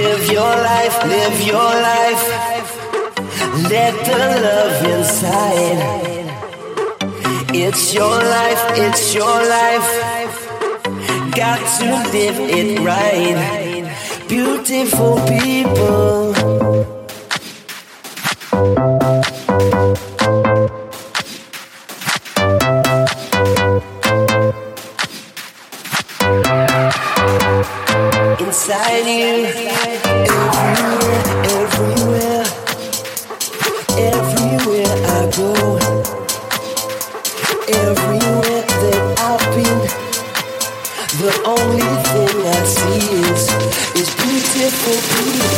Live your life, live your life. Let the love inside. It's your life, it's your life. Got to live it right. Beautiful people. inside you. Everywhere, everywhere, everywhere I go. Everywhere that I've been, the only thing I see is is beautiful, beautiful.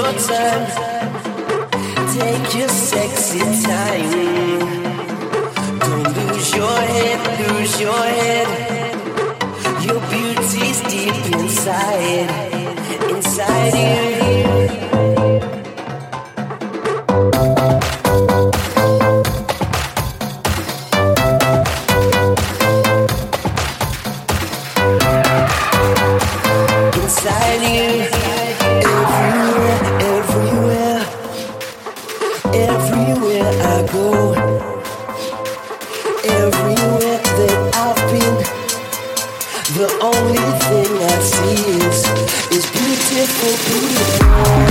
your. Take your sexy time. Don't lose your head, lose your head. Your beauty's deep inside, inside you. inside you. everywhere that I've been. The only thing I see is, is beautiful, beautiful.